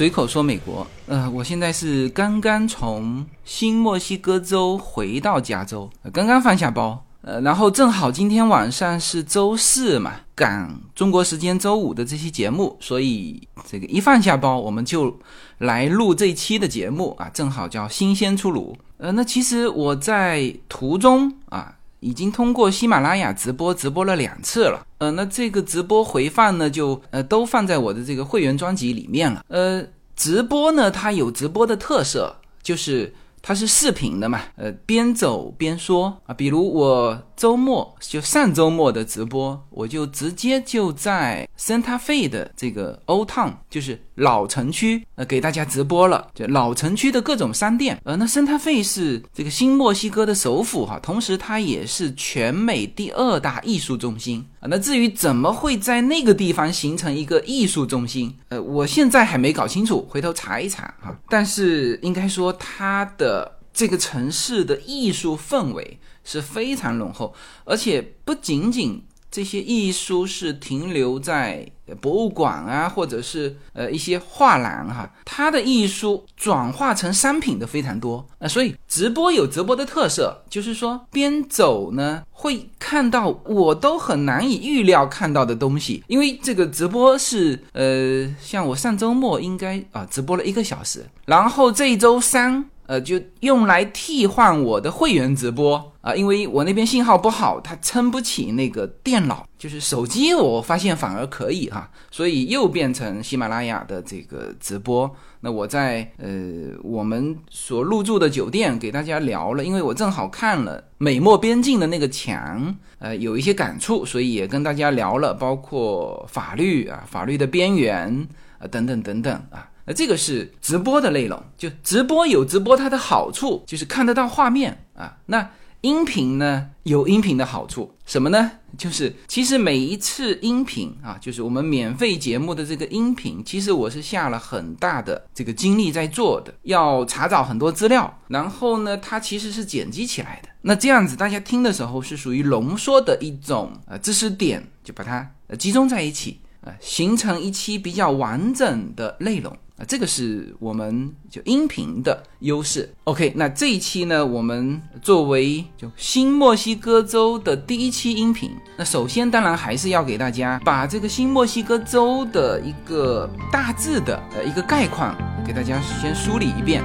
随口说美国，呃，我现在是刚刚从新墨西哥州回到加州，刚刚放下包，呃，然后正好今天晚上是周四嘛，赶中国时间周五的这期节目，所以这个一放下包，我们就来录这期的节目啊，正好叫新鲜出炉。呃，那其实我在途中啊。已经通过喜马拉雅直播直播了两次了，呃，那这个直播回放呢，就呃都放在我的这个会员专辑里面了。呃，直播呢，它有直播的特色，就是它是视频的嘛，呃，边走边说啊。比如我周末就上周末的直播，我就直接就在 Santa Fe 的这个 Old Town，就是。老城区呃给大家直播了，就老城区的各种商店，呃那圣塔费是这个新墨西哥的首府哈，同时它也是全美第二大艺术中心啊。那至于怎么会在那个地方形成一个艺术中心，呃我现在还没搞清楚，回头查一查哈。但是应该说它的这个城市的艺术氛围是非常浓厚，而且不仅仅。这些艺术是停留在博物馆啊，或者是呃一些画廊哈，它的艺术转化成商品的非常多啊，所以直播有直播的特色，就是说边走呢会看到我都很难以预料看到的东西，因为这个直播是呃像我上周末应该啊直播了一个小时，然后这周三。呃，就用来替换我的会员直播啊，因为我那边信号不好，它撑不起那个电脑，就是手机，我发现反而可以哈，所以又变成喜马拉雅的这个直播。那我在呃我们所入住的酒店给大家聊了，因为我正好看了美墨边境的那个墙，呃，有一些感触，所以也跟大家聊了，包括法律啊，法律的边缘啊，等等等等啊。这个是直播的内容，就直播有直播它的好处，就是看得到画面啊。那音频呢，有音频的好处，什么呢？就是其实每一次音频啊，就是我们免费节目的这个音频，其实我是下了很大的这个精力在做的，要查找很多资料，然后呢，它其实是剪辑起来的。那这样子大家听的时候是属于浓缩的一种呃知识点，就把它呃集中在一起呃，形成一期比较完整的内容。啊，这个是我们就音频的优势。OK，那这一期呢，我们作为就新墨西哥州的第一期音频，那首先当然还是要给大家把这个新墨西哥州的一个大致的呃一个概况给大家先梳理一遍。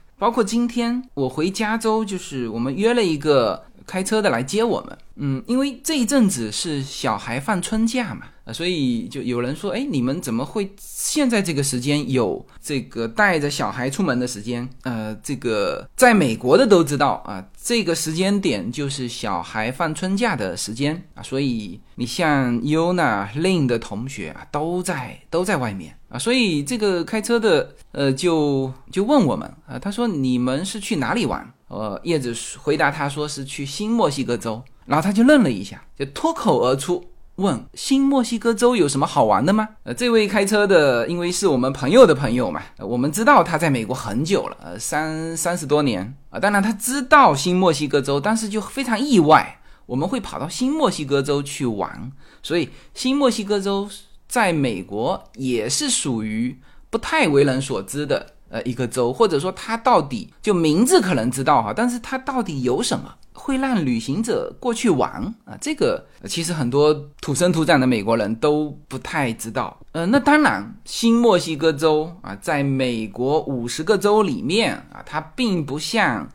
包括今天我回加州，就是我们约了一个开车的来接我们。嗯，因为这一阵子是小孩放春假嘛，所以就有人说，哎，你们怎么会现在这个时间有这个带着小孩出门的时间？呃，这个在美国的都知道啊，这个时间点就是小孩放春假的时间啊，所以你像 Yuna、Lin 的同学啊，都在都在外面。啊，所以这个开车的，呃，就就问我们啊，他说你们是去哪里玩？呃，叶子回答他说是去新墨西哥州，然后他就愣了一下，就脱口而出问新墨西哥州有什么好玩的吗？呃，这位开车的，因为是我们朋友的朋友嘛，我们知道他在美国很久了，呃，三三十多年啊，当然他知道新墨西哥州，但是就非常意外，我们会跑到新墨西哥州去玩，所以新墨西哥州。在美国也是属于不太为人所知的呃一个州，或者说它到底就名字可能知道哈，但是它到底有什么会让旅行者过去玩啊？这个其实很多土生土长的美国人都不太知道。呃，那当然，新墨西哥州啊，在美国五十个州里面啊，它并不像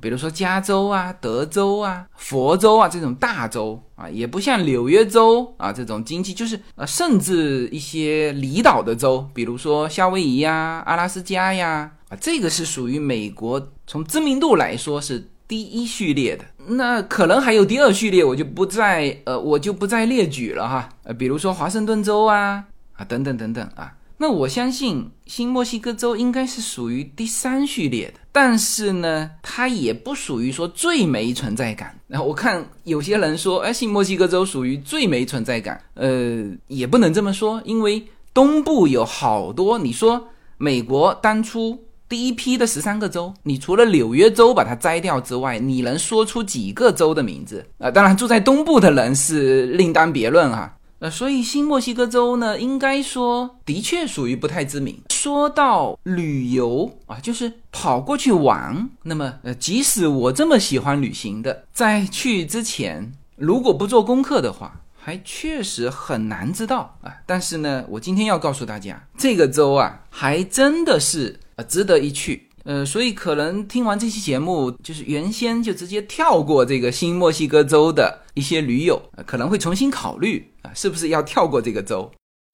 比如说加州啊、德州啊、佛州啊这种大州啊，也不像纽约州啊这种经济就是呃，甚至一些离岛的州，比如说夏威夷呀、阿拉斯加呀啊，这个是属于美国从知名度来说是第一序列的。那可能还有第二序列，我就不再呃，我就不再列举了哈。呃，比如说华盛顿州啊啊等等等等啊。那我相信新墨西哥州应该是属于第三序列的，但是呢，它也不属于说最没存在感。然后我看有些人说，哎，新墨西哥州属于最没存在感，呃，也不能这么说，因为东部有好多。你说美国当初第一批的十三个州，你除了纽约州把它摘掉之外，你能说出几个州的名字啊？当然，住在东部的人是另当别论哈。呃，所以新墨西哥州呢，应该说的确属于不太知名。说到旅游啊，就是跑过去玩，那么呃，即使我这么喜欢旅行的，在去之前，如果不做功课的话，还确实很难知道啊。但是呢，我今天要告诉大家，这个州啊，还真的是呃值得一去。呃，所以可能听完这期节目，就是原先就直接跳过这个新墨西哥州的一些驴友，可能会重新考虑啊，是不是要跳过这个州？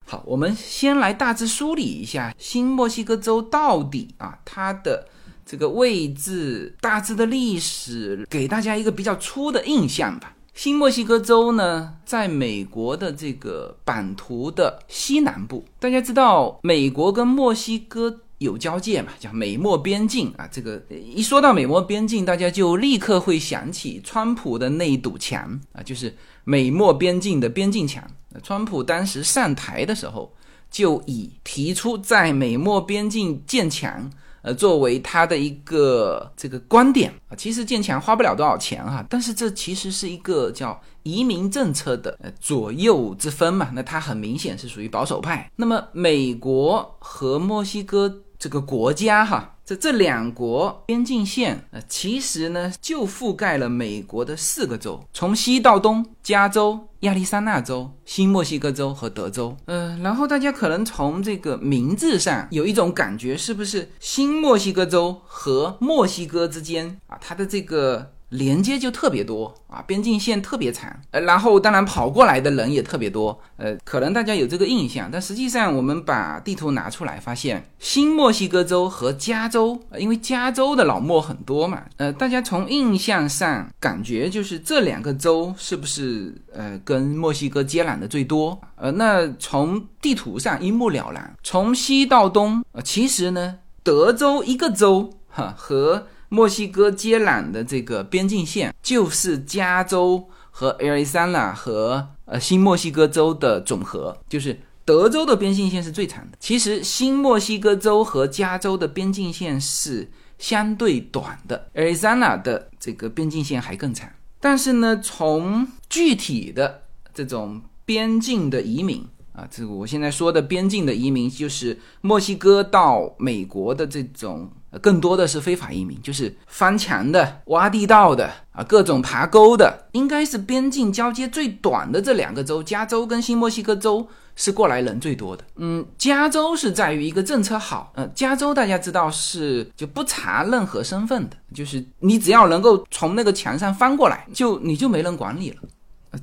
好，我们先来大致梳理一下新墨西哥州到底啊它的这个位置、大致的历史，给大家一个比较粗的印象吧。新墨西哥州呢，在美国的这个版图的西南部，大家知道美国跟墨西哥。有交界嘛，叫美墨边境啊。这个一说到美墨边境，大家就立刻会想起川普的那一堵墙啊，就是美墨边境的边境墙。川普当时上台的时候，就以提出在美墨边境建墙。呃，作为他的一个这个观点啊，其实建墙花不了多少钱哈，但是这其实是一个叫移民政策的呃左右之分嘛，那他很明显是属于保守派。那么美国和墨西哥。这个国家哈，这这两国边境线呃，其实呢就覆盖了美国的四个州，从西到东，加州、亚利桑那州、新墨西哥州和德州。嗯，然后大家可能从这个名字上有一种感觉，是不是新墨西哥州和墨西哥之间啊，它的这个。连接就特别多啊，边境线特别长，呃，然后当然跑过来的人也特别多，呃，可能大家有这个印象，但实际上我们把地图拿出来，发现新墨西哥州和加州，因为加州的老墨很多嘛，呃，大家从印象上感觉就是这两个州是不是呃跟墨西哥接壤的最多？呃，那从地图上一目了然，从西到东，呃，其实呢，德州一个州哈和。墨西哥接壤的这个边境线就是加州和亚利桑那和呃新墨西哥州的总和，就是德州的边境线是最长的。其实新墨西哥州和加州的边境线是相对短的，亚利桑那的这个边境线还更长。但是呢，从具体的这种边境的移民啊，这个我现在说的边境的移民，就是墨西哥到美国的这种。更多的是非法移民，就是翻墙的、挖地道的啊，各种爬沟的，应该是边境交接最短的这两个州，加州跟新墨西哥州是过来人最多的。嗯，加州是在于一个政策好，呃，加州大家知道是就不查任何身份的，就是你只要能够从那个墙上翻过来，就你就没人管你了。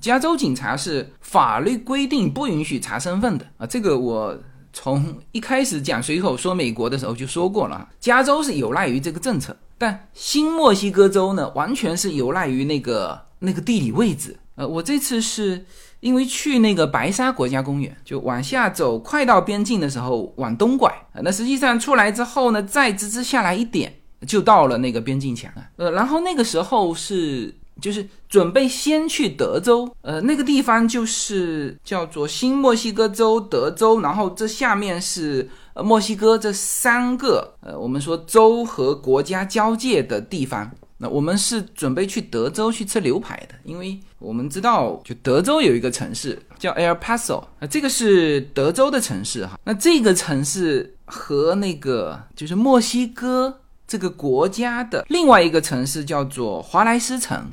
加州警察是法律规定不允许查身份的啊，这个我。从一开始讲随口说美国的时候就说过了，加州是有赖于这个政策，但新墨西哥州呢，完全是有赖于那个那个地理位置。呃，我这次是因为去那个白沙国家公园，就往下走，快到边境的时候往东拐，那实际上出来之后呢，再直直下来一点，就到了那个边境墙了。呃，然后那个时候是。就是准备先去德州，呃，那个地方就是叫做新墨西哥州、德州，然后这下面是呃墨西哥这三个，呃，我们说州和国家交界的地方。那我们是准备去德州去吃牛排的，因为我们知道，就德州有一个城市叫 El Paso，那，这个是德州的城市哈。那这个城市和那个就是墨西哥这个国家的另外一个城市叫做华莱斯城。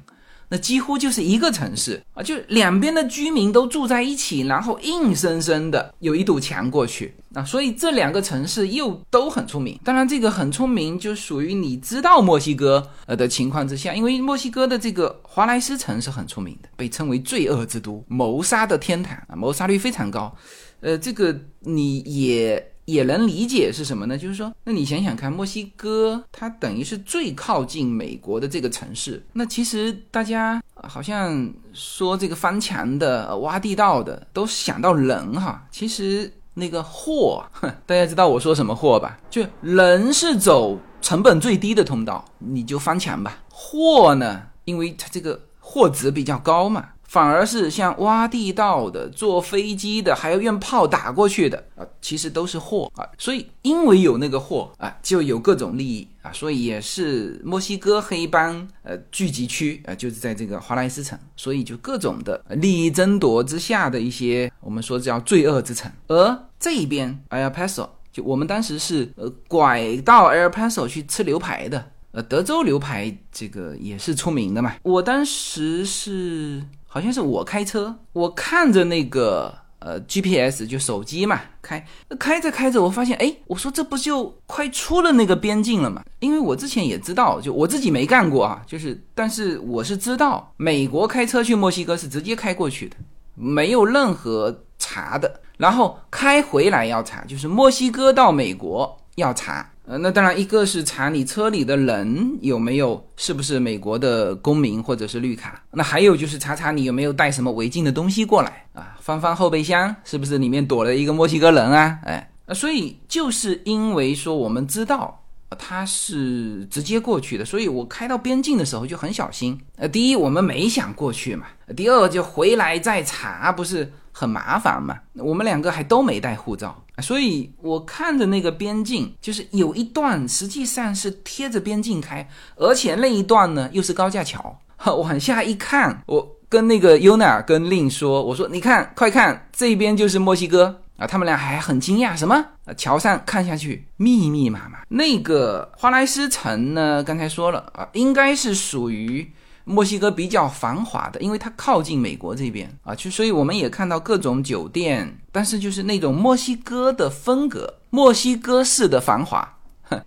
那几乎就是一个城市啊，就两边的居民都住在一起，然后硬生生的有一堵墙过去啊，所以这两个城市又都很出名。当然，这个很出名就属于你知道墨西哥呃的情况之下，因为墨西哥的这个华莱斯城是很出名的，被称为罪恶之都、谋杀的天堂啊，谋杀率非常高。呃，这个你也。也能理解是什么呢？就是说，那你想想看，墨西哥它等于是最靠近美国的这个城市。那其实大家好像说这个翻墙的、挖地道的，都想到人哈。其实那个货，大家知道我说什么货吧？就人是走成本最低的通道，你就翻墙吧。货呢，因为它这个货值比较高嘛。反而是像挖地道的、坐飞机的，还要用炮打过去的啊，其实都是货啊。所以因为有那个货啊，就有各种利益啊，所以也是墨西哥黑帮呃聚集区啊，就是在这个华莱斯城，所以就各种的利益争夺之下的一些我们说叫罪恶之城。而这一边 El Paso，就我们当时是呃拐到 El Paso 去吃牛排的，呃，德州牛排这个也是出名的嘛。我当时是。好像是我开车，我看着那个呃 GPS 就手机嘛，开开着开着，我发现哎，我说这不就快出了那个边境了嘛？因为我之前也知道，就我自己没干过啊，就是但是我是知道，美国开车去墨西哥是直接开过去的，没有任何查的，然后开回来要查，就是墨西哥到美国要查。呃，那当然，一个是查你车里的人有没有是不是美国的公民或者是绿卡，那还有就是查查你有没有带什么违禁的东西过来啊，翻翻后备箱是不是里面躲了一个墨西哥人啊？哎，所以就是因为说我们知道他是直接过去的，所以我开到边境的时候就很小心。呃，第一我们没想过去嘛，第二就回来再查不是。很麻烦嘛，我们两个还都没带护照，所以我看着那个边境，就是有一段实际上是贴着边境开，而且那一段呢又是高架桥。往下一看，我跟那个 Yuna 跟令说，我说你看，快看，这边就是墨西哥啊！他们俩还很惊讶，什么？桥上看下去密密麻麻。那个华莱斯城呢，刚才说了啊，应该是属于。墨西哥比较繁华的，因为它靠近美国这边啊，就所以我们也看到各种酒店，但是就是那种墨西哥的风格，墨西哥式的繁华，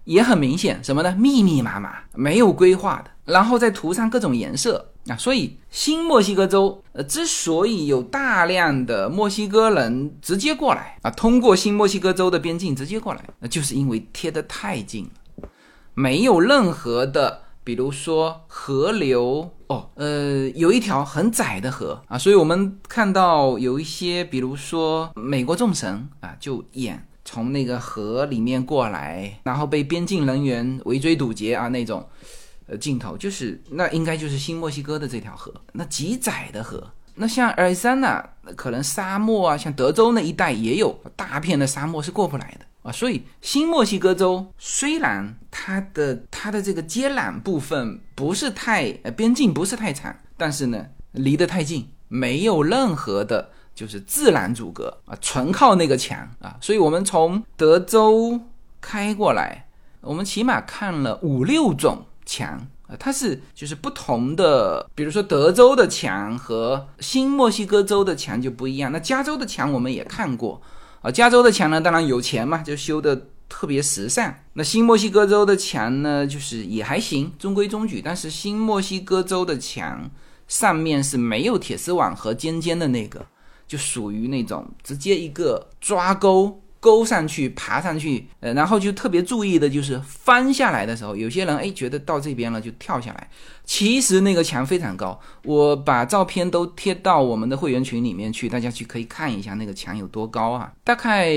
也很明显。什么呢？密密麻麻，没有规划的，然后再涂上各种颜色啊。所以新墨西哥州呃，之所以有大量的墨西哥人直接过来啊，通过新墨西哥州的边境直接过来，那就是因为贴得太近了，没有任何的。比如说河流哦，呃，有一条很窄的河啊，所以我们看到有一些，比如说美国众神啊，就演从那个河里面过来，然后被边境人员围追堵截啊那种，呃，镜头就是那应该就是新墨西哥的这条河，那极窄的河。那像尔山呐，可能沙漠啊，像德州那一带也有大片的沙漠是过不来的。啊，所以新墨西哥州虽然它的它的这个接壤部分不是太呃边境不是太长，但是呢离得太近，没有任何的就是自然阻隔啊，纯靠那个墙啊。所以我们从德州开过来，我们起码看了五六种墙啊，它是就是不同的，比如说德州的墙和新墨西哥州的墙就不一样。那加州的墙我们也看过。啊，加州的墙呢，当然有钱嘛，就修的特别时尚。那新墨西哥州的墙呢，就是也还行，中规中矩。但是新墨西哥州的墙上面是没有铁丝网和尖尖的那个，就属于那种直接一个抓钩。勾上去，爬上去，呃，然后就特别注意的就是翻下来的时候，有些人哎觉得到这边了就跳下来，其实那个墙非常高，我把照片都贴到我们的会员群里面去，大家去可以看一下那个墙有多高啊，大概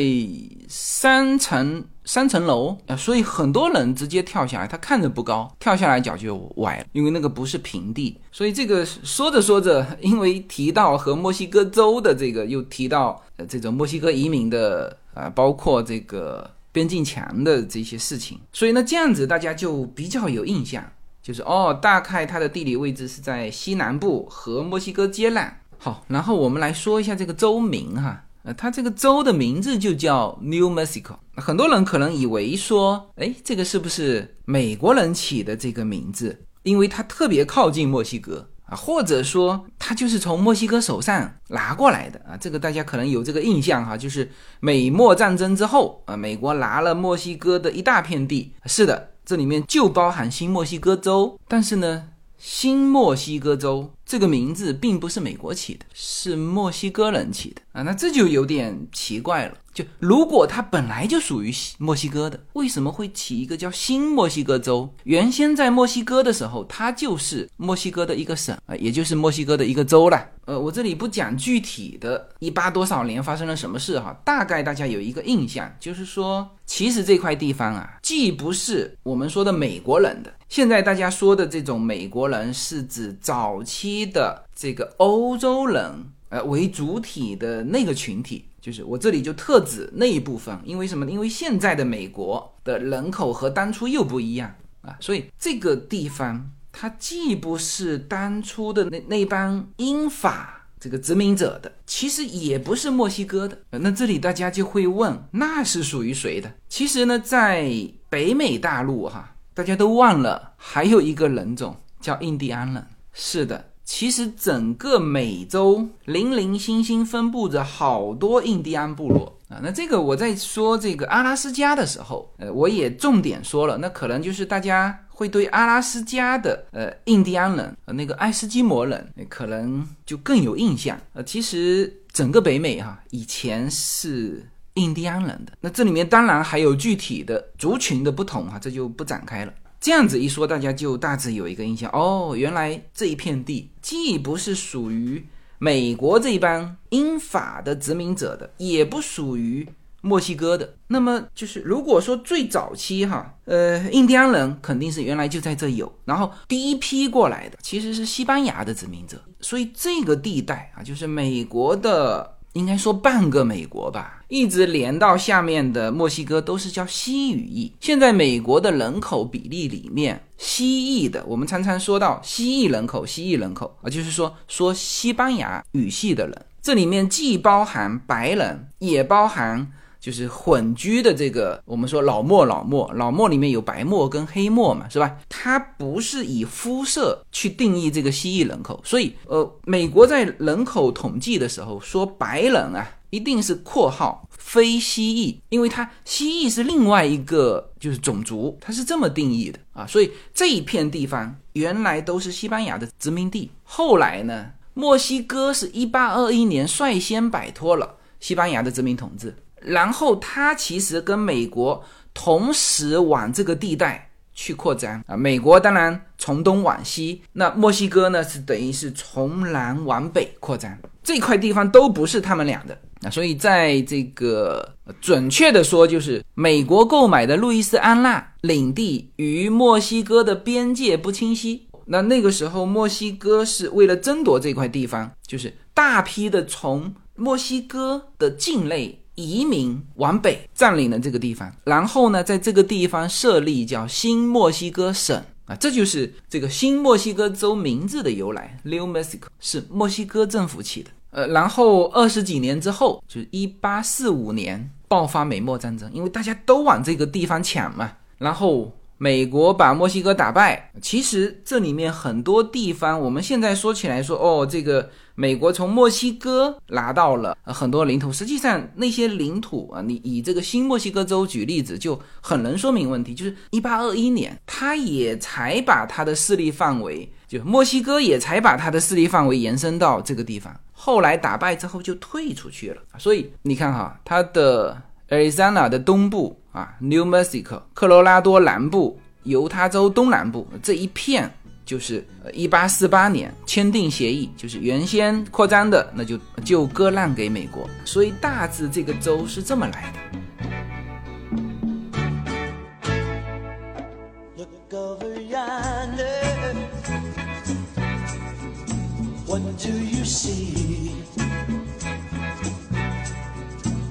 三层三层楼啊，所以很多人直接跳下来，他看着不高，跳下来脚就崴了，因为那个不是平地，所以这个说着说着，因为提到和墨西哥州的这个，又提到呃这种墨西哥移民的。啊，包括这个边境墙的这些事情，所以呢，这样子大家就比较有印象，就是哦，大概它的地理位置是在西南部和墨西哥接壤。好，然后我们来说一下这个州名哈，呃，它这个州的名字就叫 New Mexico。很多人可能以为说，哎，这个是不是美国人起的这个名字？因为它特别靠近墨西哥啊，或者说它就是从墨西哥手上拿过来的啊。这个大家可能有这个印象哈，就是美墨战争之后啊，美国拿了墨西哥的一大片地。是的，这里面就包含新墨西哥州，但是呢。新墨西哥州这个名字并不是美国起的，是墨西哥人起的啊，那这就有点奇怪了。就如果它本来就属于墨西哥的，为什么会起一个叫新墨西哥州？原先在墨西哥的时候，它就是墨西哥的一个省啊，也就是墨西哥的一个州了。呃，我这里不讲具体的一八多少年发生了什么事哈，大概大家有一个印象，就是说，其实这块地方啊，既不是我们说的美国人的，现在大家说的这种美国人是指早期的这个欧洲人呃为主体的那个群体。就是我这里就特指那一部分，因为什么？因为现在的美国的人口和当初又不一样啊，所以这个地方它既不是当初的那那帮英法这个殖民者的，其实也不是墨西哥的。那这里大家就会问，那是属于谁的？其实呢，在北美大陆哈，大家都忘了还有一个人种叫印第安人。是的。其实整个美洲零零星星分布着好多印第安部落啊。那这个我在说这个阿拉斯加的时候，呃，我也重点说了。那可能就是大家会对阿拉斯加的呃印第安人呃那个爱斯基摩人可能就更有印象。呃，其实整个北美哈以前是印第安人的。那这里面当然还有具体的族群的不同哈，这就不展开了。这样子一说，大家就大致有一个印象哦。原来这一片地既不是属于美国这帮英法的殖民者的，也不属于墨西哥的。那么就是，如果说最早期哈，呃，印第安人肯定是原来就在这有，然后第一批过来的其实是西班牙的殖民者，所以这个地带啊，就是美国的。应该说半个美国吧，一直连到下面的墨西哥都是叫西语裔。现在美国的人口比例里面，西裔的，我们常常说到西裔人口，西裔人口啊，就是说说西班牙语系的人，这里面既包含白人，也包含。就是混居的这个，我们说老墨老墨老墨里面有白墨跟黑墨嘛，是吧？它不是以肤色去定义这个蜥蜴人口，所以呃，美国在人口统计的时候说白人啊，一定是括号非蜥蜴，因为它蜥蜴是另外一个就是种族，它是这么定义的啊。所以这一片地方原来都是西班牙的殖民地，后来呢，墨西哥是一八二一年率先摆脱了西班牙的殖民统治。然后它其实跟美国同时往这个地带去扩张啊，美国当然从东往西，那墨西哥呢是等于是从南往北扩张，这块地方都不是他们俩的啊，所以在这个准确的说，就是美国购买的路易斯安那领地与墨西哥的边界不清晰，那那个时候墨西哥是为了争夺这块地方，就是大批的从墨西哥的境内。移民往北占领了这个地方，然后呢，在这个地方设立叫新墨西哥省啊，这就是这个新墨西哥州名字的由来。New Mexico 是墨西哥政府起的。呃，然后二十几年之后，就是一八四五年爆发美墨战争，因为大家都往这个地方抢嘛，然后。美国把墨西哥打败，其实这里面很多地方，我们现在说起来说，哦，这个美国从墨西哥拿到了很多领土，实际上那些领土啊，你以这个新墨西哥州举例子，就很能说明问题。就是一八二一年，他也才把他的势力范围，就墨西哥也才把他的势力范围延伸到这个地方，后来打败之后就退出去了。所以你看哈，他的 Arizona 的东部。啊，New Mexico，科罗拉多南部，犹他州东南部这一片，就是一八四八年签订协议，就是原先扩张的，那就就割让给美国，所以大致这个州是这么来的。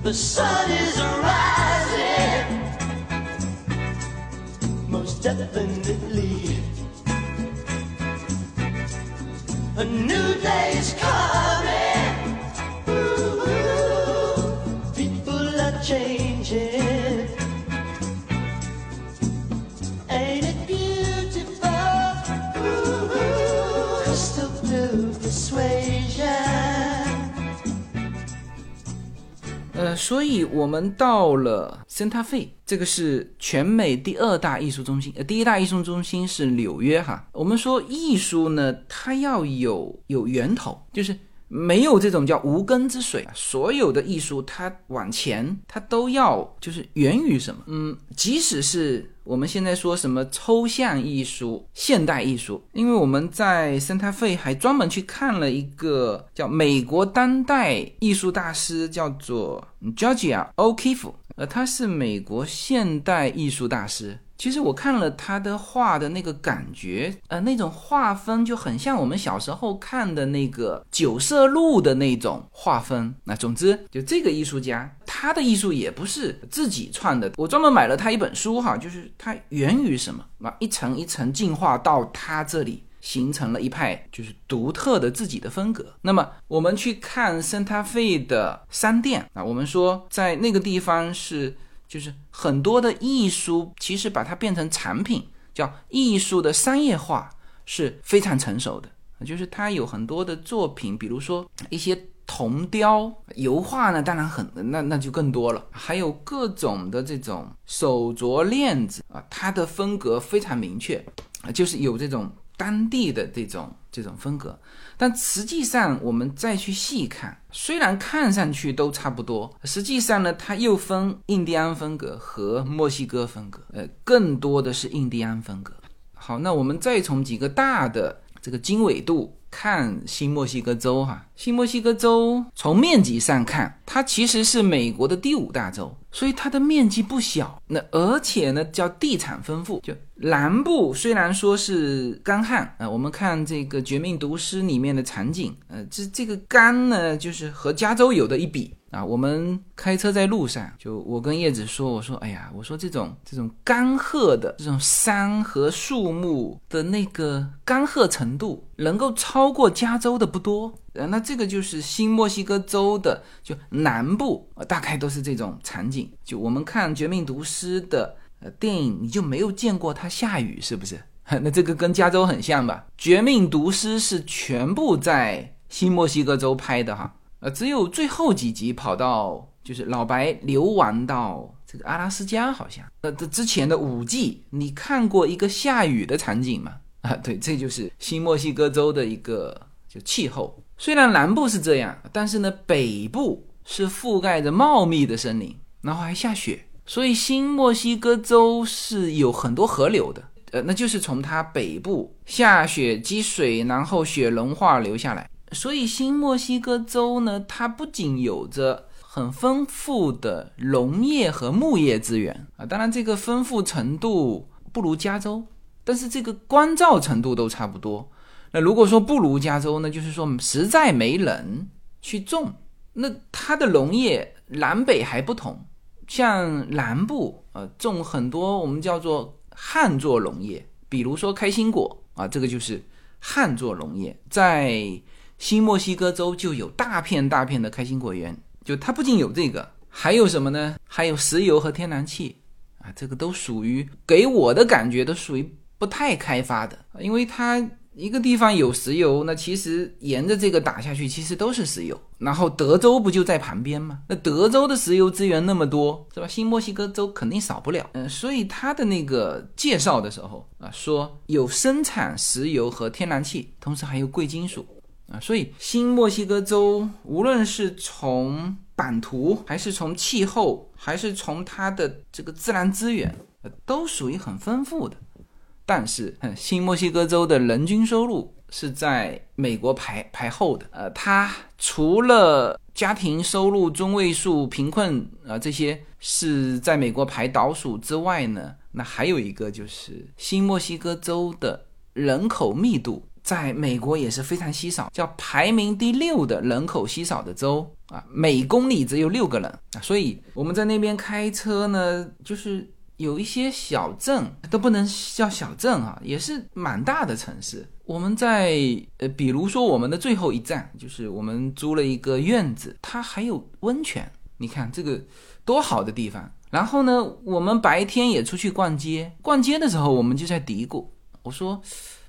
The sun is 呃，所以我们到了 Santa Fe，这个是全美第二大艺术中心，呃，第一大艺术中心是纽约哈。我们说艺术呢，它要有有源头，就是没有这种叫无根之水。所有的艺术它往前，它都要就是源于什么？嗯，即使是。我们现在说什么抽象艺术、现代艺术？因为我们在圣塔费还专门去看了一个叫美国当代艺术大师，叫做 Georgia O'Keeffe，呃，他是美国现代艺术大师。其实我看了他的画的那个感觉，呃，那种画风就很像我们小时候看的那个九色鹿的那种画风。那总之，就这个艺术家，他的艺术也不是自己创的。我专门买了他一本书，哈，就是他源于什么，啊，一层一层进化到他这里，形成了一派就是独特的自己的风格。那么我们去看圣塔费的商店啊，我们说在那个地方是。就是很多的艺术，其实把它变成产品，叫艺术的商业化是非常成熟的。就是它有很多的作品，比如说一些铜雕、油画呢，当然很那那就更多了。还有各种的这种手镯链子啊，它的风格非常明确，就是有这种当地的这种这种风格。但实际上，我们再去细看，虽然看上去都差不多，实际上呢，它又分印第安风格和墨西哥风格，呃，更多的是印第安风格。好，那我们再从几个大的这个经纬度看新墨西哥州哈，新墨西哥州从面积上看，它其实是美国的第五大州。所以它的面积不小，那而且呢叫地产丰富。就南部虽然说是干旱啊，我们看这个《绝命毒师》里面的场景，呃，这这个干呢就是和加州有的一比啊。我们开车在路上，就我跟叶子说，我说哎呀，我说这种这种干涸的这种山和树木的那个干涸程度，能够超过加州的不多。呃，那这个就是新墨西哥州的，就南部，大概都是这种场景。就我们看《绝命毒师》的电影，你就没有见过它下雨，是不是？那这个跟加州很像吧？《绝命毒师》是全部在新墨西哥州拍的哈，呃，只有最后几集跑到，就是老白流亡到这个阿拉斯加，好像。呃，这之前的五季，你看过一个下雨的场景吗？啊，对，这就是新墨西哥州的一个就气候。虽然南部是这样，但是呢，北部是覆盖着茂密的森林，然后还下雪，所以新墨西哥州是有很多河流的。呃，那就是从它北部下雪积水，然后雪融化流下来。所以新墨西哥州呢，它不仅有着很丰富的农业和牧业资源啊，当然这个丰富程度不如加州，但是这个光照程度都差不多。那如果说不如加州，那就是说实在没人去种。那它的农业南北还不同，像南部呃种很多我们叫做旱作农业，比如说开心果啊，这个就是旱作农业。在新墨西哥州就有大片大片的开心果园，就它不仅有这个，还有什么呢？还有石油和天然气啊，这个都属于给我的感觉都属于不太开发的，因为它。一个地方有石油，那其实沿着这个打下去，其实都是石油。然后德州不就在旁边吗？那德州的石油资源那么多，是吧？新墨西哥州肯定少不了。嗯，所以他的那个介绍的时候啊，说有生产石油和天然气，同时还有贵金属啊。所以新墨西哥州无论是从版图，还是从气候，还是从它的这个自然资源，都属于很丰富的。但是，新墨西哥州的人均收入是在美国排排后的。呃，它除了家庭收入中位数、贫困啊这些是在美国排倒数之外呢，那还有一个就是新墨西哥州的人口密度在美国也是非常稀少，叫排名第六的人口稀少的州啊，每公里只有六个人啊，所以我们在那边开车呢，就是。有一些小镇都不能叫小镇啊，也是蛮大的城市。我们在呃，比如说我们的最后一站，就是我们租了一个院子，它还有温泉。你看这个多好的地方。然后呢，我们白天也出去逛街，逛街的时候我们就在嘀咕，我说。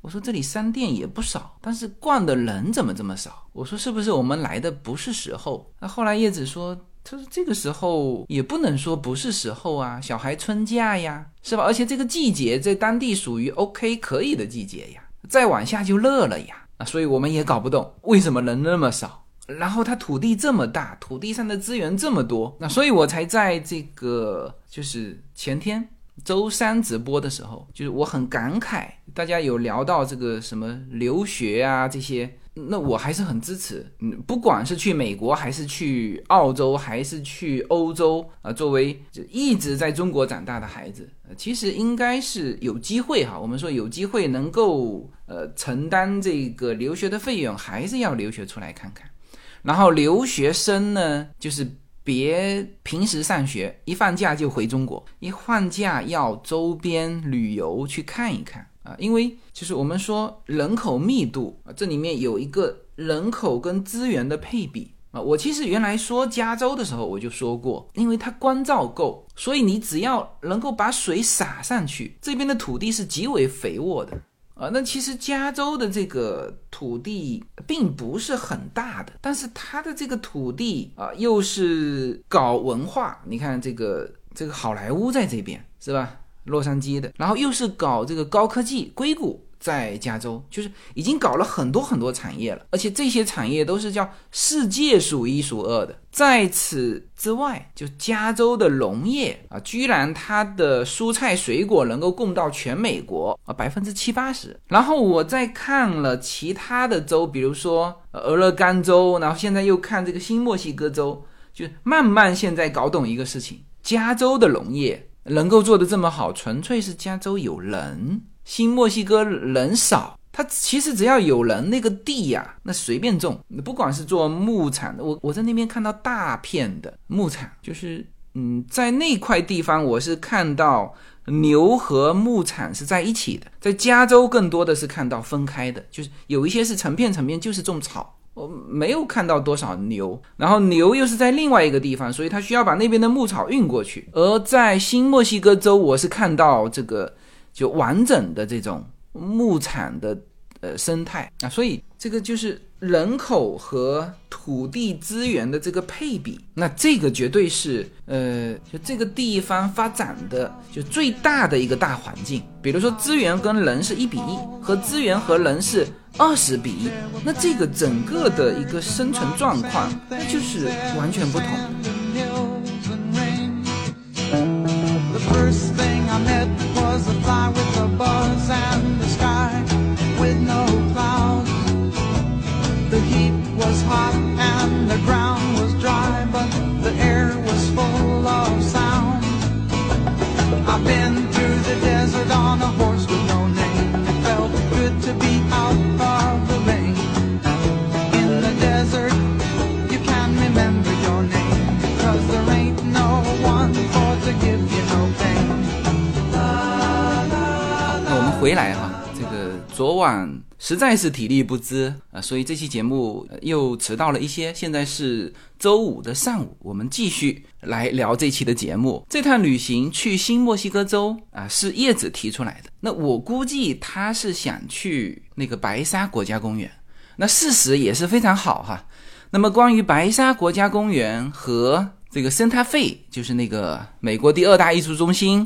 我说这里商店也不少，但是逛的人怎么这么少？我说是不是我们来的不是时候？那后来叶子说，他说这个时候也不能说不是时候啊，小孩春假呀，是吧？而且这个季节在当地属于 OK 可以的季节呀，再往下就热了呀，啊，所以我们也搞不懂为什么人那么少。然后它土地这么大，土地上的资源这么多，那所以我才在这个就是前天周三直播的时候，就是我很感慨，大家有聊到这个什么留学啊这些，那我还是很支持，嗯，不管是去美国还是去澳洲还是去欧洲啊，作为一直在中国长大的孩子，其实应该是有机会哈，我们说有机会能够呃承担这个留学的费用，还是要留学出来看看。然后留学生呢，就是别平时上学，一放假就回中国，一放假要周边旅游去看一看啊，因为就是我们说人口密度啊，这里面有一个人口跟资源的配比啊。我其实原来说加州的时候我就说过，因为它光照够，所以你只要能够把水洒上去，这边的土地是极为肥沃的。啊，那其实加州的这个土地并不是很大的，但是它的这个土地啊，又是搞文化，你看这个这个好莱坞在这边是吧？洛杉矶的，然后又是搞这个高科技，硅谷。在加州，就是已经搞了很多很多产业了，而且这些产业都是叫世界数一数二的。在此之外，就加州的农业啊，居然它的蔬菜水果能够供到全美国啊百分之七八十。然后我再看了其他的州，比如说俄勒冈州，然后现在又看这个新墨西哥州，就慢慢现在搞懂一个事情：加州的农业能够做得这么好，纯粹是加州有人。新墨西哥人少，他其实只要有人，那个地呀，那随便种。不管是做牧场的，我我在那边看到大片的牧场，就是嗯，在那块地方，我是看到牛和牧场是在一起的。在加州更多的是看到分开的，就是有一些是成片成片就是种草，我没有看到多少牛。然后牛又是在另外一个地方，所以他需要把那边的牧草运过去。而在新墨西哥州，我是看到这个。就完整的这种牧场的呃生态啊，所以这个就是人口和土地资源的这个配比，那这个绝对是呃，就这个地方发展的就最大的一个大环境。比如说资源跟人是一比一，和资源和人是二十比一，那这个整个的一个生存状况那就是完全不同。was a fly with 回来哈，这个昨晚实在是体力不支啊，所以这期节目又迟到了一些。现在是周五的上午，我们继续来聊这期的节目。这趟旅行去新墨西哥州啊，是叶子提出来的。那我估计他是想去那个白沙国家公园，那事实也是非常好哈。那么关于白沙国家公园和这个圣塔费，就是那个美国第二大艺术中心。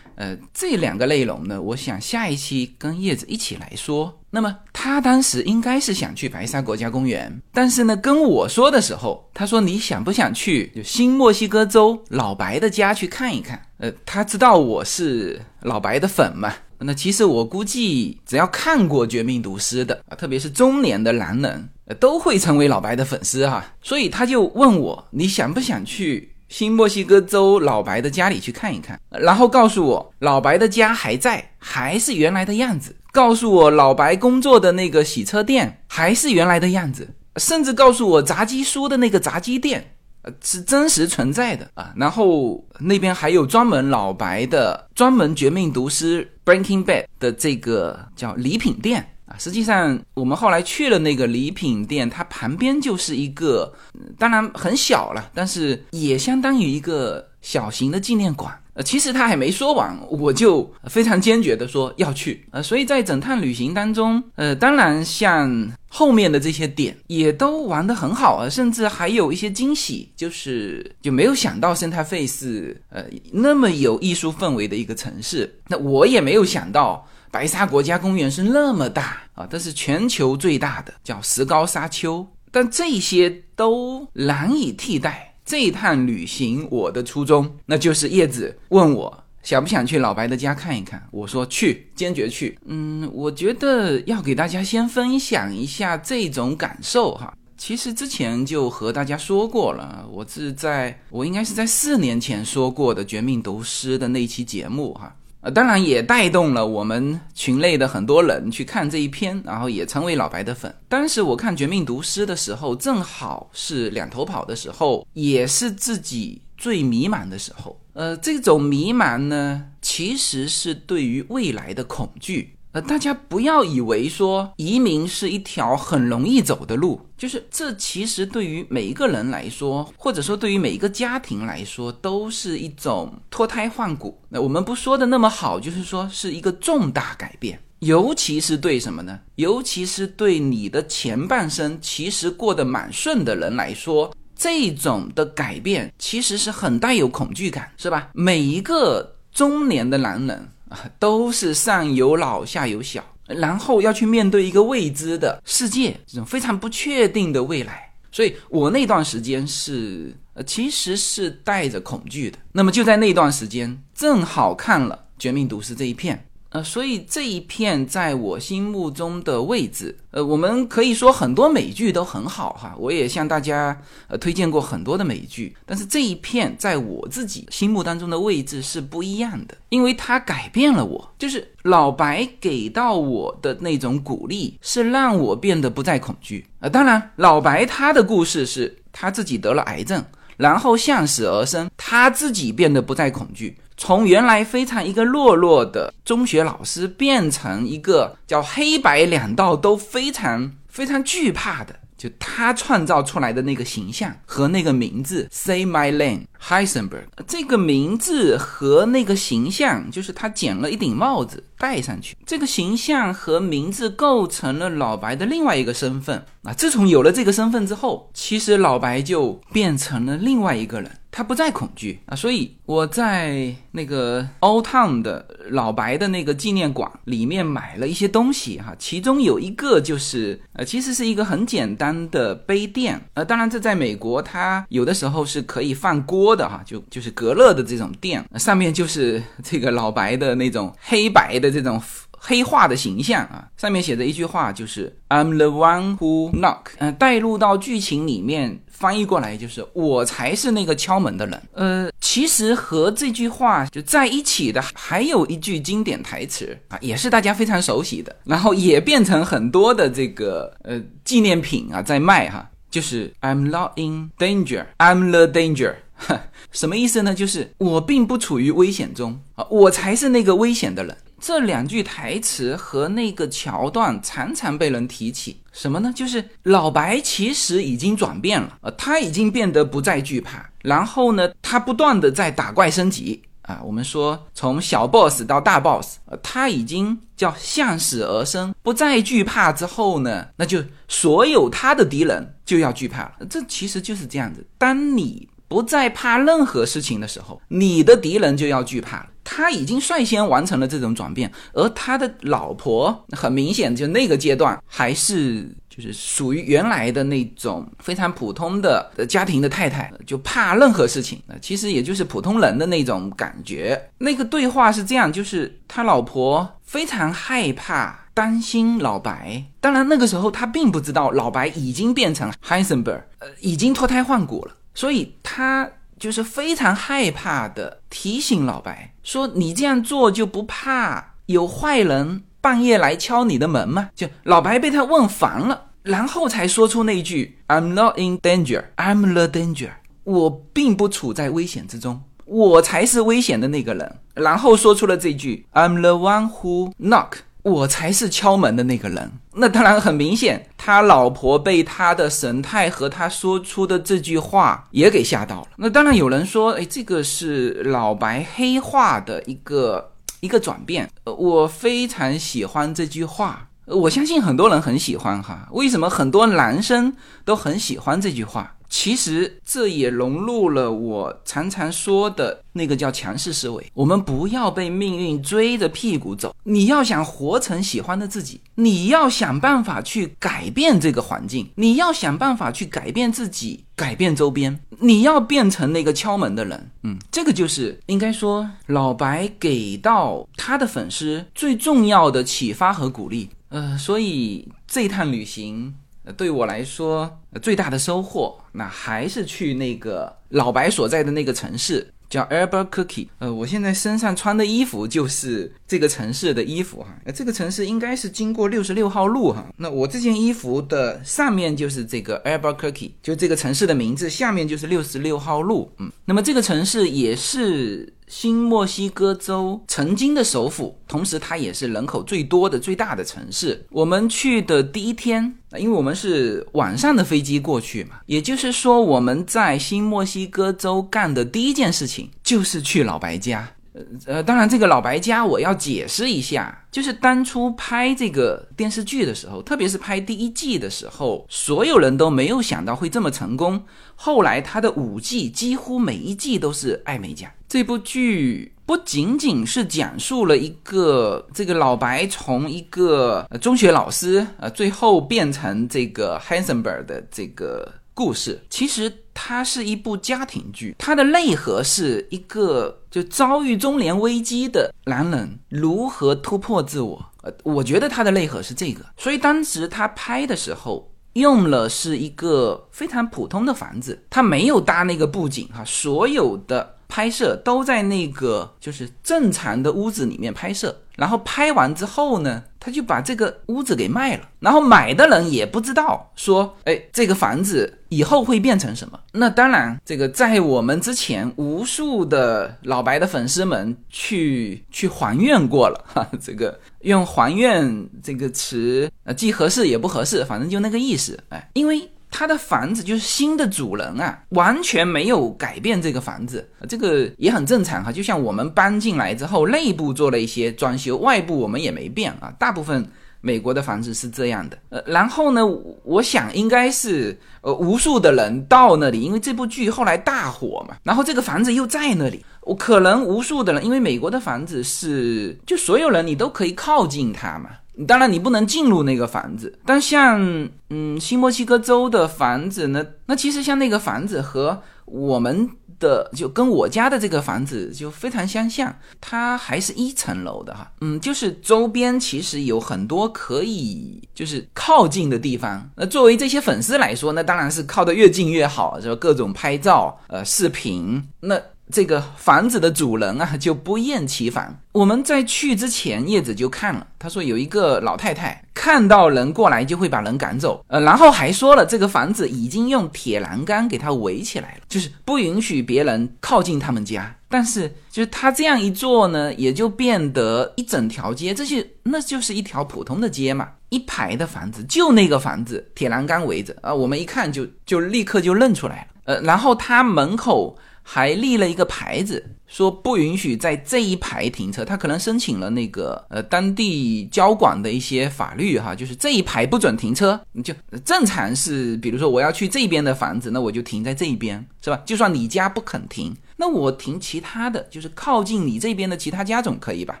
呃，这两个内容呢，我想下一期跟叶子一起来说。那么他当时应该是想去白沙国家公园，但是呢，跟我说的时候，他说你想不想去就新墨西哥州老白的家去看一看？呃，他知道我是老白的粉嘛。那其实我估计，只要看过《绝命毒师》的啊，特别是中年的男人，都会成为老白的粉丝哈。所以他就问我，你想不想去？新墨西哥州老白的家里去看一看，然后告诉我老白的家还在，还是原来的样子。告诉我老白工作的那个洗车店还是原来的样子，甚至告诉我炸鸡叔的那个炸鸡店，呃，是真实存在的啊。然后那边还有专门老白的、专门绝命毒师 Breaking Bad 的这个叫礼品店。啊，实际上我们后来去了那个礼品店，它旁边就是一个，当然很小了，但是也相当于一个小型的纪念馆。呃，其实他还没说完，我就非常坚决的说要去。呃，所以在整趟旅行当中，呃，当然像后面的这些点也都玩得很好啊，甚至还有一些惊喜，就是就没有想到生态费是呃那么有艺术氛围的一个城市。那我也没有想到白沙国家公园是那么大啊，这是全球最大的，叫石膏沙丘。但这些都难以替代这一趟旅行我的初衷，那就是叶子问我想不想去老白的家看一看，我说去，坚决去。嗯，我觉得要给大家先分享一下这种感受哈。其实之前就和大家说过了，我是在我应该是在四年前说过的《绝命毒师》的那一期节目哈。呃，当然也带动了我们群内的很多人去看这一篇，然后也成为老白的粉。当时我看《绝命毒师》的时候，正好是两头跑的时候，也是自己最迷茫的时候。呃，这种迷茫呢，其实是对于未来的恐惧。呃，大家不要以为说移民是一条很容易走的路，就是这其实对于每一个人来说，或者说对于每一个家庭来说，都是一种脱胎换骨。那我们不说的那么好，就是说是一个重大改变，尤其是对什么呢？尤其是对你的前半生其实过得蛮顺的人来说，这种的改变其实是很带有恐惧感，是吧？每一个中年的男人。都是上有老下有小，然后要去面对一个未知的世界，这种非常不确定的未来。所以我那段时间是，呃，其实是带着恐惧的。那么就在那段时间，正好看了《绝命毒师》这一片。呃，所以这一片在我心目中的位置，呃，我们可以说很多美剧都很好哈，我也向大家呃推荐过很多的美剧，但是这一片在我自己心目当中的位置是不一样的，因为它改变了我，就是老白给到我的那种鼓励，是让我变得不再恐惧。呃，当然，老白他的故事是他自己得了癌症，然后向死而生，他自己变得不再恐惧。从原来非常一个落落的中学老师，变成一个叫黑白两道都非常非常惧怕的。就他创造出来的那个形象和那个名字，Say My Name Heisenberg，这个名字和那个形象，就是他剪了一顶帽子戴上去，这个形象和名字构成了老白的另外一个身份啊。自从有了这个身份之后，其实老白就变成了另外一个人，他不再恐惧啊。所以我在那个 Old Town 的老白的那个纪念馆里面买了一些东西哈，其中有一个就是呃，其实是一个很简单。的杯垫，呃，当然这在美国，它有的时候是可以放锅的哈，就就是隔热的这种垫，上面就是这个老白的那种黑白的这种黑化的形象啊，上面写着一句话，就是 I'm the one who knock，嗯，带入到剧情里面。翻译过来就是我才是那个敲门的人。呃，其实和这句话就在一起的还有一句经典台词啊，也是大家非常熟悉的，然后也变成很多的这个呃纪念品啊在卖哈，就是 I'm not in danger, I'm the danger。什么意思呢？就是我并不处于危险中啊，我才是那个危险的人。这两句台词和那个桥段常常被人提起，什么呢？就是老白其实已经转变了，呃，他已经变得不再惧怕，然后呢，他不断的在打怪升级啊。我们说从小 boss 到大 boss，呃，他已经叫向死而生，不再惧怕之后呢，那就所有他的敌人就要惧怕了。这其实就是这样子，当你不再怕任何事情的时候，你的敌人就要惧怕了。他已经率先完成了这种转变，而他的老婆很明显就那个阶段还是就是属于原来的那种非常普通的家庭的太太，就怕任何事情，其实也就是普通人的那种感觉。那个对话是这样，就是他老婆非常害怕、担心老白，当然那个时候他并不知道老白已经变成 Heisenberg，呃，已经脱胎换骨了，所以他。就是非常害怕的提醒老白说：“你这样做就不怕有坏人半夜来敲你的门吗？”就老白被他问烦了，然后才说出那句 “I'm not in danger, I'm the danger。”我并不处在危险之中，我才是危险的那个人。然后说出了这句 “I'm the one who knock”，我才是敲门的那个人。那当然很明显，他老婆被他的神态和他说出的这句话也给吓到了。那当然有人说，哎，这个是老白黑化的一个一个转变。我非常喜欢这句话，我相信很多人很喜欢哈。为什么很多男生都很喜欢这句话？其实这也融入了我常常说的那个叫强势思维。我们不要被命运追着屁股走，你要想活成喜欢的自己，你要想办法去改变这个环境，你要想办法去改变自己，改变周边，你要变成那个敲门的人。嗯，这个就是应该说老白给到他的粉丝最重要的启发和鼓励。呃，所以这趟旅行。对我来说，最大的收获，那还是去那个老白所在的那个城市，叫 Albuquerque。呃，我现在身上穿的衣服就是这个城市的衣服哈。呃，这个城市应该是经过六十六号路哈。那我这件衣服的上面就是这个 Albuquerque，就这个城市的名字，下面就是六十六号路。嗯，那么这个城市也是。新墨西哥州曾经的首府，同时它也是人口最多的、最大的城市。我们去的第一天，因为我们是晚上的飞机过去嘛，也就是说我们在新墨西哥州干的第一件事情就是去老白家。呃呃，当然这个老白家我要解释一下，就是当初拍这个电视剧的时候，特别是拍第一季的时候，所有人都没有想到会这么成功。后来他的五季几乎每一季都是艾美奖。这部剧不仅仅是讲述了一个这个老白从一个中学老师，呃，最后变成这个 Hansenberg 的这个故事，其实它是一部家庭剧，它的内核是一个就遭遇中年危机的男人如何突破自我。呃，我觉得它的内核是这个，所以当时他拍的时候用了是一个非常普通的房子，他没有搭那个布景哈，所有的。拍摄都在那个就是正常的屋子里面拍摄，然后拍完之后呢，他就把这个屋子给卖了，然后买的人也不知道说，哎，这个房子以后会变成什么？那当然，这个在我们之前，无数的老白的粉丝们去去还愿过了 哈，这个用还愿这个词，呃，既合适也不合适，反正就那个意思，哎，因为。他的房子就是新的主人啊，完全没有改变这个房子，这个也很正常哈。就像我们搬进来之后，内部做了一些装修，外部我们也没变啊。大部分美国的房子是这样的。呃，然后呢，我想应该是呃无数的人到那里，因为这部剧后来大火嘛，然后这个房子又在那里，我可能无数的人，因为美国的房子是就所有人你都可以靠近它嘛。当然，你不能进入那个房子。但像嗯，新墨西哥州的房子呢，那其实像那个房子和我们的就跟我家的这个房子就非常相像，它还是一层楼的哈。嗯，就是周边其实有很多可以就是靠近的地方。那作为这些粉丝来说，那当然是靠得越近越好，是吧？各种拍照、呃视频，那。这个房子的主人啊，就不厌其烦。我们在去之前，叶子就看了，他说有一个老太太看到人过来就会把人赶走，呃，然后还说了这个房子已经用铁栏杆给它围起来了，就是不允许别人靠近他们家。但是就是他这样一做呢，也就变得一整条街，这些那就是一条普通的街嘛，一排的房子，就那个房子铁栏杆围着啊，我们一看就就立刻就认出来了，呃，然后他门口。还立了一个牌子，说不允许在这一排停车。他可能申请了那个呃当地交管的一些法律哈，就是这一排不准停车。你就正常是，比如说我要去这边的房子，那我就停在这一边，是吧？就算你家不肯停，那我停其他的就是靠近你这边的其他家总可以吧？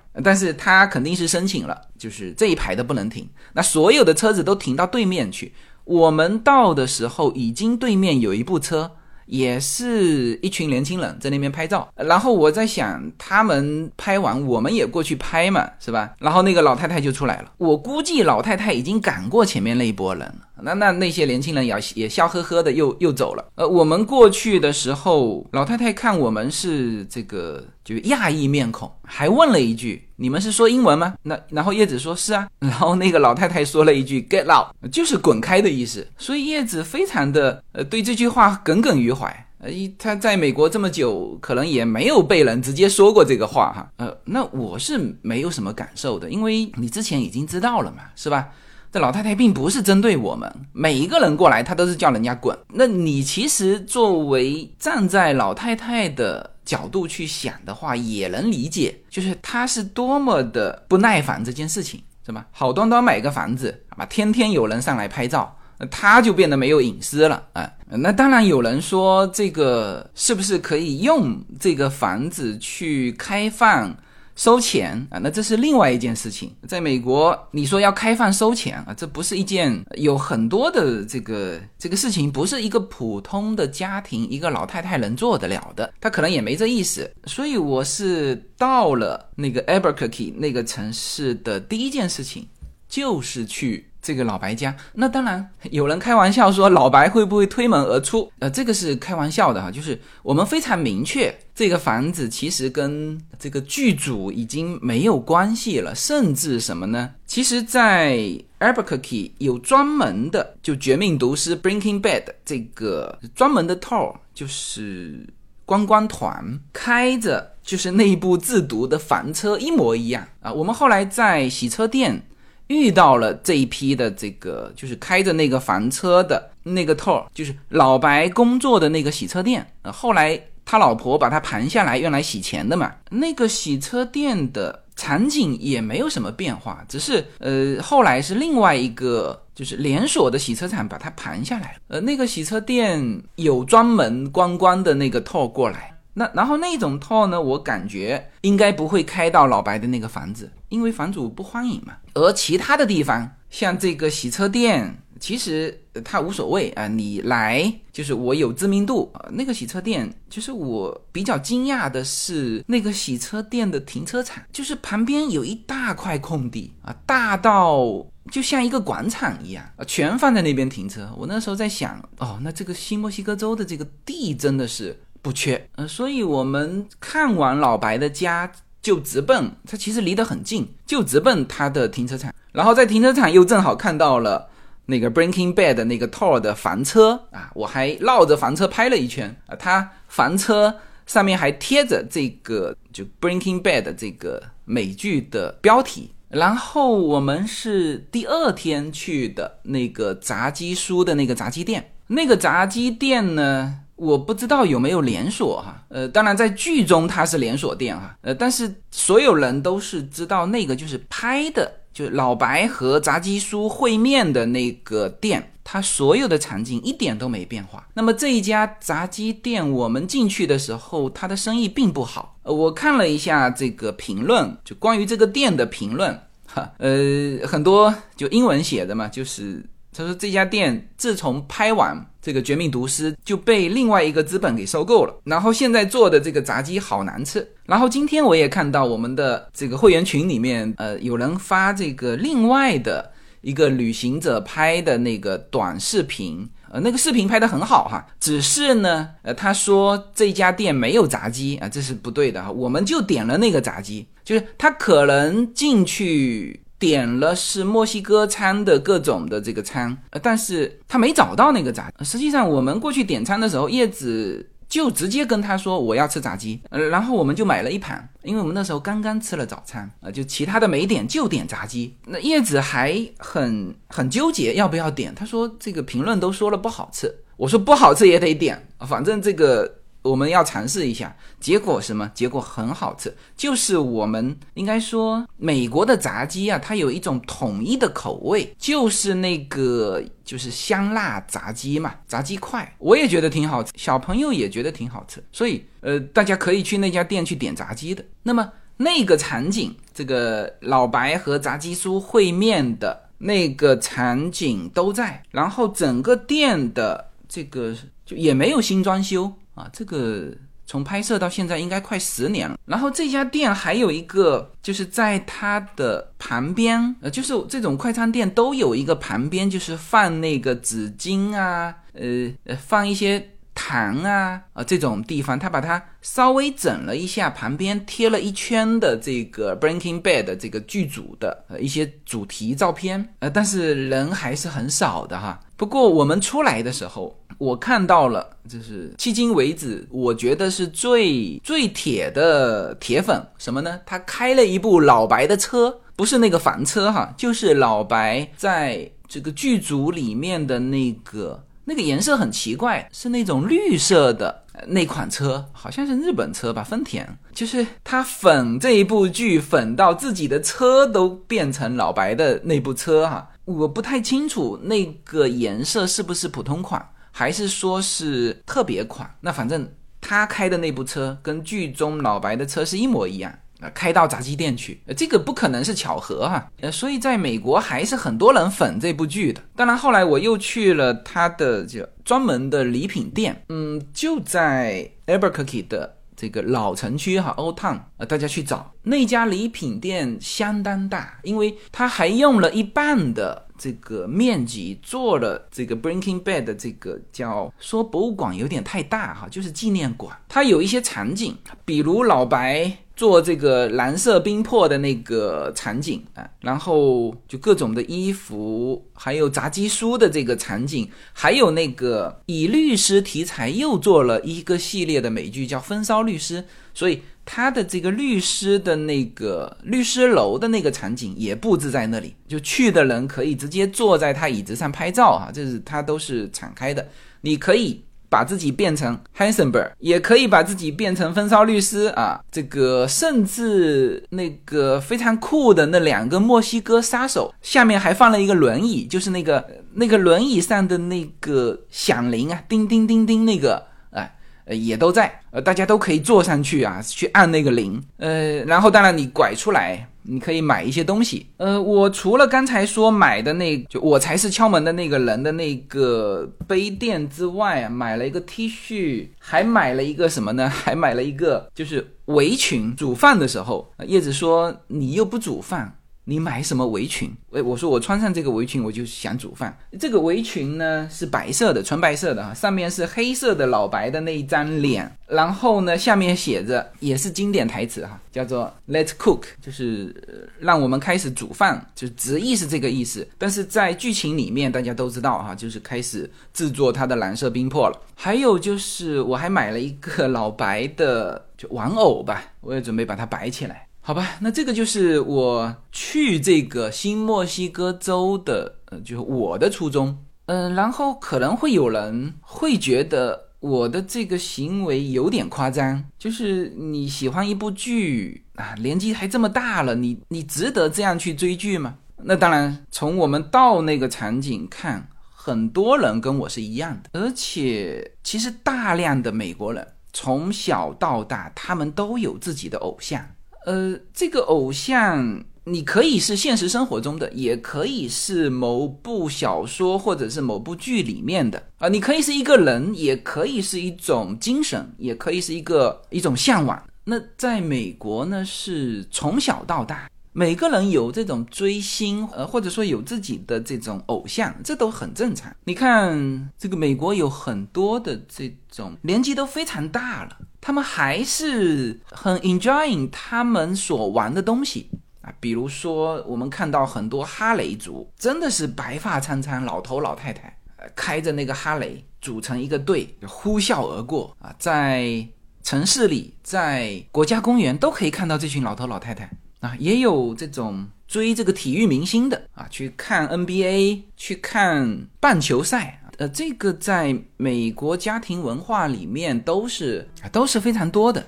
但是他肯定是申请了，就是这一排的不能停，那所有的车子都停到对面去。我们到的时候，已经对面有一部车。也是一群年轻人在那边拍照，然后我在想，他们拍完，我们也过去拍嘛，是吧？然后那个老太太就出来了，我估计老太太已经赶过前面那一波人了。那那那些年轻人也也笑呵呵的又又走了。呃，我们过去的时候，老太太看我们是这个就亚裔面孔，还问了一句：“你们是说英文吗？”那然后叶子说是啊，然后那个老太太说了一句 “get out”，就是滚开的意思。所以叶子非常的呃对这句话耿耿于怀。呃，他在美国这么久，可能也没有被人直接说过这个话，哈。呃，那我是没有什么感受的，因为你之前已经知道了嘛，是吧？这老太太并不是针对我们，每一个人过来，她都是叫人家滚。那你其实作为站在老太太的角度去想的话，也能理解，就是她是多么的不耐烦这件事情，是吧？好端端买个房子，啊，天天有人上来拍照，她就变得没有隐私了啊。那当然有人说，这个是不是可以用这个房子去开放？收钱啊，那这是另外一件事情。在美国，你说要开放收钱啊，这不是一件有很多的这个这个事情，不是一个普通的家庭一个老太太能做得了的。她可能也没这意思。所以我是到了那个 Albuquerque 那个城市的第一件事情，就是去。这个老白家，那当然有人开玩笑说老白会不会推门而出？呃，这个是开玩笑的哈，就是我们非常明确，这个房子其实跟这个剧组已经没有关系了，甚至什么呢？其实，在 Albuquerque 有专门的就《绝命毒师》Breaking Bad 这个专门的 tour，就是观光团开着，就是那部自毒的房车一模一样啊。我们后来在洗车店。遇到了这一批的这个，就是开着那个房车的那个 tour，就是老白工作的那个洗车店。呃，后来他老婆把他盘下来，用来洗钱的嘛。那个洗车店的场景也没有什么变化，只是呃，后来是另外一个就是连锁的洗车厂把它盘下来了。呃，那个洗车店有专门观光的那个 tour 过来。那然后那种套呢，我感觉应该不会开到老白的那个房子，因为房主不欢迎嘛。而其他的地方，像这个洗车店，其实他无所谓啊，你来就是我有知名度。那个洗车店，就是我比较惊讶的是，那个洗车店的停车场，就是旁边有一大块空地啊，大到就像一个广场一样啊，全放在那边停车。我那时候在想，哦，那这个新墨西哥州的这个地真的是。不缺，呃，所以我们看完老白的家就直奔，他其实离得很近，就直奔他的停车场，然后在停车场又正好看到了那个 Breaking Bad 那个 Tour 的房车啊，我还绕着房车拍了一圈啊，他房车上面还贴着这个就 Breaking Bad 这个美剧的标题，然后我们是第二天去的那个炸鸡叔的那个炸鸡店，那个炸鸡店呢。我不知道有没有连锁哈，呃，当然在剧中它是连锁店哈，呃，但是所有人都是知道那个就是拍的，就是老白和炸鸡叔会面的那个店，它所有的场景一点都没变化。那么这一家炸鸡店，我们进去的时候，它的生意并不好。呃，我看了一下这个评论，就关于这个店的评论，哈，呃，很多就英文写的嘛，就是他说这家店自从拍完。这个绝命毒师就被另外一个资本给收购了，然后现在做的这个炸鸡好难吃。然后今天我也看到我们的这个会员群里面，呃，有人发这个另外的一个旅行者拍的那个短视频，呃，那个视频拍的很好哈，只是呢，呃，他说这家店没有炸鸡啊，这是不对的哈，我们就点了那个炸鸡，就是他可能进去。点了是墨西哥餐的各种的这个餐，呃，但是他没找到那个炸。实际上我们过去点餐的时候，叶子就直接跟他说我要吃炸鸡，呃，然后我们就买了一盘，因为我们那时候刚刚吃了早餐，啊，就其他的没点，就点炸鸡。那叶子还很很纠结要不要点，他说这个评论都说了不好吃，我说不好吃也得点，反正这个。我们要尝试一下，结果什么？结果很好吃，就是我们应该说美国的炸鸡啊，它有一种统一的口味，就是那个就是香辣炸鸡嘛，炸鸡块，我也觉得挺好吃，小朋友也觉得挺好吃，所以呃，大家可以去那家店去点炸鸡的。那么那个场景，这个老白和炸鸡叔会面的那个场景都在，然后整个店的这个就也没有新装修。啊，这个从拍摄到现在应该快十年了。然后这家店还有一个，就是在它的旁边，呃，就是这种快餐店都有一个旁边，就是放那个纸巾啊，呃呃，放一些糖啊啊这种地方，他把它稍微整了一下，旁边贴了一圈的这个 Breaking Bad 这个剧组的呃一些主题照片，呃，但是人还是很少的哈。不过我们出来的时候。我看到了，就是迄今为止，我觉得是最最铁的铁粉什么呢？他开了一部老白的车不是那个房车哈，就是老白在这个剧组里面的那个那个颜色很奇怪，是那种绿色的那款车，好像是日本车吧，丰田。就是他粉这一部剧粉到自己的车都变成老白的那部车哈，我不太清楚那个颜色是不是普通款，还是说是特别款。那反正他开的那部车跟剧中老白的车是一模一样。啊，开到炸鸡店去，呃这个不可能是巧合哈。呃，所以在美国还是很多人粉这部剧的。当然，后来我又去了他的就专门的礼品店，嗯，就在 Albuquerque 的这个老城区哈，Old Town 啊，大家去找那家礼品店相当大，因为他还用了一半的这个面积做了这个 Breaking Bad 的这个叫说博物馆有点太大哈，就是纪念馆。它有一些场景，比如老白。做这个蓝色冰魄的那个场景啊，然后就各种的衣服，还有炸鸡书的这个场景，还有那个以律师题材又做了一个系列的美剧叫《风骚律师》，所以他的这个律师的那个律师楼的那个场景也布置在那里，就去的人可以直接坐在他椅子上拍照啊，这是他都是敞开的，你可以。把自己变成 Hansenberg，也可以把自己变成风骚律师啊！这个甚至那个非常酷的那两个墨西哥杀手，下面还放了一个轮椅，就是那个那个轮椅上的那个响铃啊，叮叮叮叮那个，哎，也都在，呃，大家都可以坐上去啊，去按那个铃，呃，然后当然你拐出来。你可以买一些东西，呃，我除了刚才说买的那就我才是敲门的那个人的那个杯垫之外啊，买了一个 T 恤，还买了一个什么呢？还买了一个就是围裙。煮饭的时候，叶子说你又不煮饭。你买什么围裙？哎，我说我穿上这个围裙，我就想煮饭。这个围裙呢是白色的，纯白色的哈，上面是黑色的老白的那一张脸，然后呢下面写着也是经典台词哈，叫做 Let's cook，就是让我们开始煮饭，就直译是这个意思。但是在剧情里面大家都知道哈，就是开始制作它的蓝色冰魄了。还有就是我还买了一个老白的就玩偶吧，我也准备把它摆起来。好吧，那这个就是我去这个新墨西哥州的，呃，就是我的初衷。嗯，然后可能会有人会觉得我的这个行为有点夸张，就是你喜欢一部剧啊，年纪还这么大了，你你值得这样去追剧吗？那当然，从我们到那个场景看，很多人跟我是一样的，而且其实大量的美国人从小到大，他们都有自己的偶像。呃，这个偶像，你可以是现实生活中的，也可以是某部小说或者是某部剧里面的啊。你可以是一个人，也可以是一种精神，也可以是一个一种向往。那在美国呢，是从小到大。每个人有这种追星，呃，或者说有自己的这种偶像，这都很正常。你看，这个美国有很多的这种年纪都非常大了，他们还是很 enjoying 他们所玩的东西啊。比如说，我们看到很多哈雷族，真的是白发苍苍老头老太太，开着那个哈雷组成一个队呼啸而过啊，在城市里，在国家公园都可以看到这群老头老太太。啊，也有这种追这个体育明星的啊，去看 NBA，去看棒球赛，呃，这个在美国家庭文化里面都是，都是非常多的。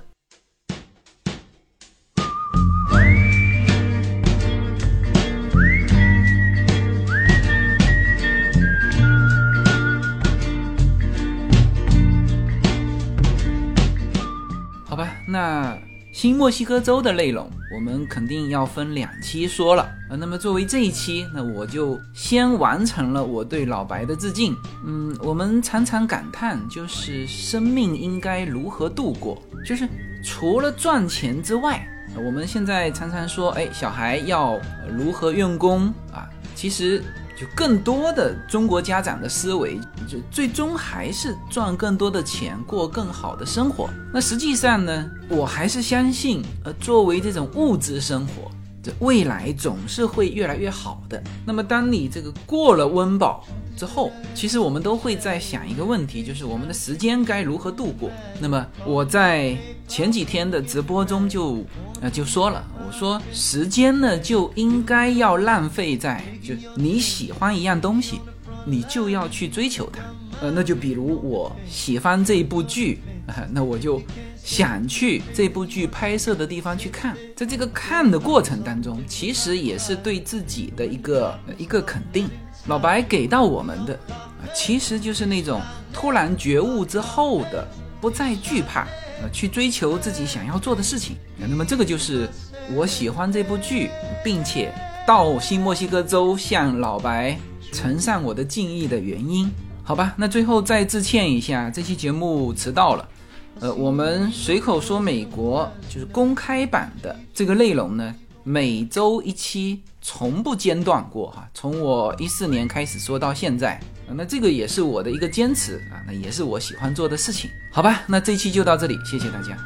好吧，那。新墨西哥州的内容，我们肯定要分两期说了啊。那么作为这一期，那我就先完成了我对老白的致敬。嗯，我们常常感叹，就是生命应该如何度过，就是除了赚钱之外，我们现在常常说，哎，小孩要如何用功啊？其实。就更多的中国家长的思维，就最终还是赚更多的钱，过更好的生活。那实际上呢，我还是相信，呃，作为这种物质生活，这未来总是会越来越好的。那么，当你这个过了温饱之后，其实我们都会在想一个问题，就是我们的时间该如何度过。那么，我在前几天的直播中就那就说了，我说时间呢就应该要浪费在就你喜欢一样东西，你就要去追求它。呃，那就比如我喜欢这部剧，那我就想去这部剧拍摄的地方去看。在这个看的过程当中，其实也是对自己的一个一个肯定。老白给到我们的啊，其实就是那种突然觉悟之后的不再惧怕，去追求自己想要做的事情。那么这个就是我喜欢这部剧，并且到新墨西哥州向老白呈上我的敬意的原因。好吧，那最后再致歉一下，这期节目迟到了。呃，我们随口说美国就是公开版的这个内容呢，每周一期，从不间断过哈。从我一四年开始说到现在，那这个也是我的一个坚持啊，那也是我喜欢做的事情。好吧，那这期就到这里，谢谢大家。